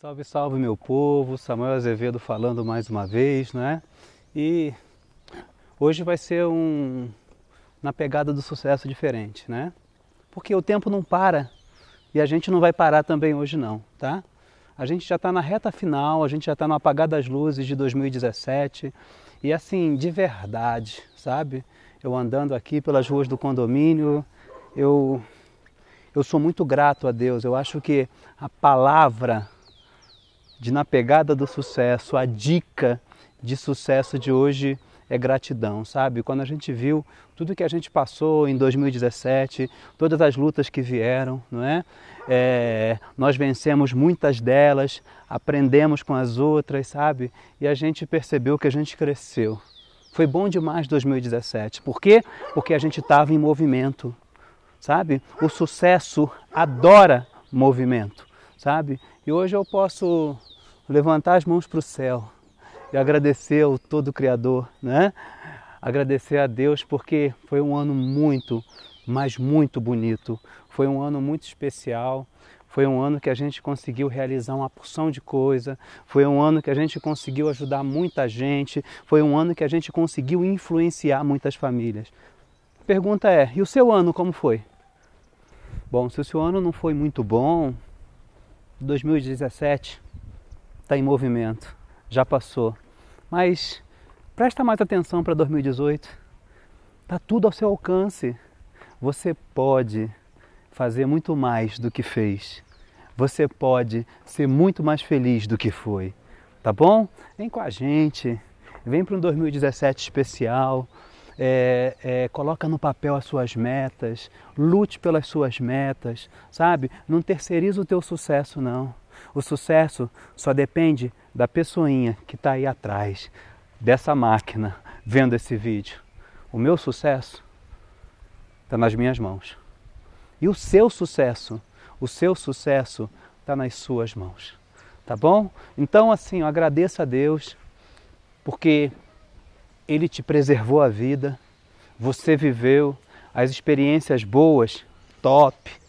Salve, salve meu povo, Samuel Azevedo falando mais uma vez, né? E hoje vai ser um na pegada do sucesso diferente, né? Porque o tempo não para e a gente não vai parar também hoje não, tá? A gente já está na reta final, a gente já está no apagar das luzes de 2017 e assim, de verdade, sabe? Eu andando aqui pelas ruas do condomínio, eu, eu sou muito grato a Deus. Eu acho que a palavra de na pegada do sucesso, a dica de sucesso de hoje é gratidão, sabe? Quando a gente viu tudo que a gente passou em 2017, todas as lutas que vieram, não é? é? Nós vencemos muitas delas, aprendemos com as outras, sabe? E a gente percebeu que a gente cresceu. Foi bom demais 2017. Por quê? Porque a gente estava em movimento, sabe? O sucesso adora movimento, sabe? E hoje eu posso levantar as mãos para o céu e agradecer ao todo Criador, né? Agradecer a Deus porque foi um ano muito, mas muito bonito. Foi um ano muito especial. Foi um ano que a gente conseguiu realizar uma porção de coisa. Foi um ano que a gente conseguiu ajudar muita gente. Foi um ano que a gente conseguiu influenciar muitas famílias. A pergunta é: e o seu ano como foi? Bom, se o seu ano não foi muito bom, 2017 está em movimento, já passou. Mas presta mais atenção para 2018. Está tudo ao seu alcance. Você pode fazer muito mais do que fez. Você pode ser muito mais feliz do que foi. Tá bom? Vem com a gente. Vem para um 2017 especial. É, é, coloca no papel as suas metas, lute pelas suas metas, sabe? Não terceiriza o teu sucesso, não. O sucesso só depende da pessoinha que está aí atrás dessa máquina vendo esse vídeo. O meu sucesso está nas minhas mãos. E o seu sucesso, o seu sucesso está nas suas mãos. Tá bom? Então, assim, eu agradeço a Deus porque Ele te preservou a vida, você viveu as experiências boas, top,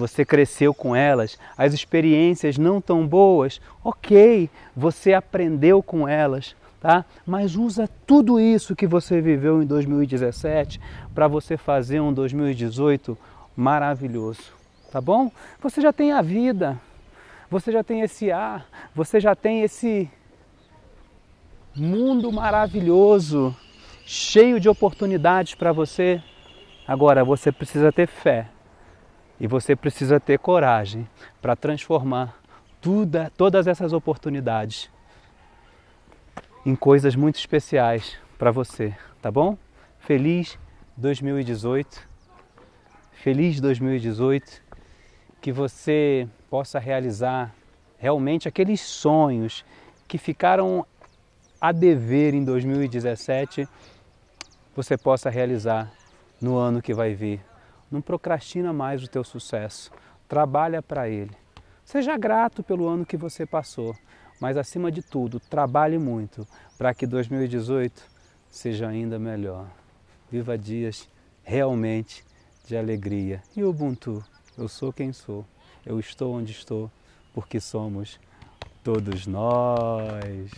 você cresceu com elas, as experiências não tão boas, ok, você aprendeu com elas, tá? Mas usa tudo isso que você viveu em 2017 para você fazer um 2018 maravilhoso, tá bom? Você já tem a vida, você já tem esse ar, você já tem esse mundo maravilhoso, cheio de oportunidades para você. Agora você precisa ter fé e você precisa ter coragem para transformar todas essas oportunidades em coisas muito especiais para você, tá bom? Feliz 2018. Feliz 2018. Que você possa realizar realmente aqueles sonhos que ficaram a dever em 2017, você possa realizar no ano que vai vir. Não procrastina mais o teu sucesso. Trabalha para ele. Seja grato pelo ano que você passou, mas acima de tudo, trabalhe muito para que 2018 seja ainda melhor. Viva dias realmente de alegria. E Ubuntu, eu sou quem sou. Eu estou onde estou porque somos todos nós.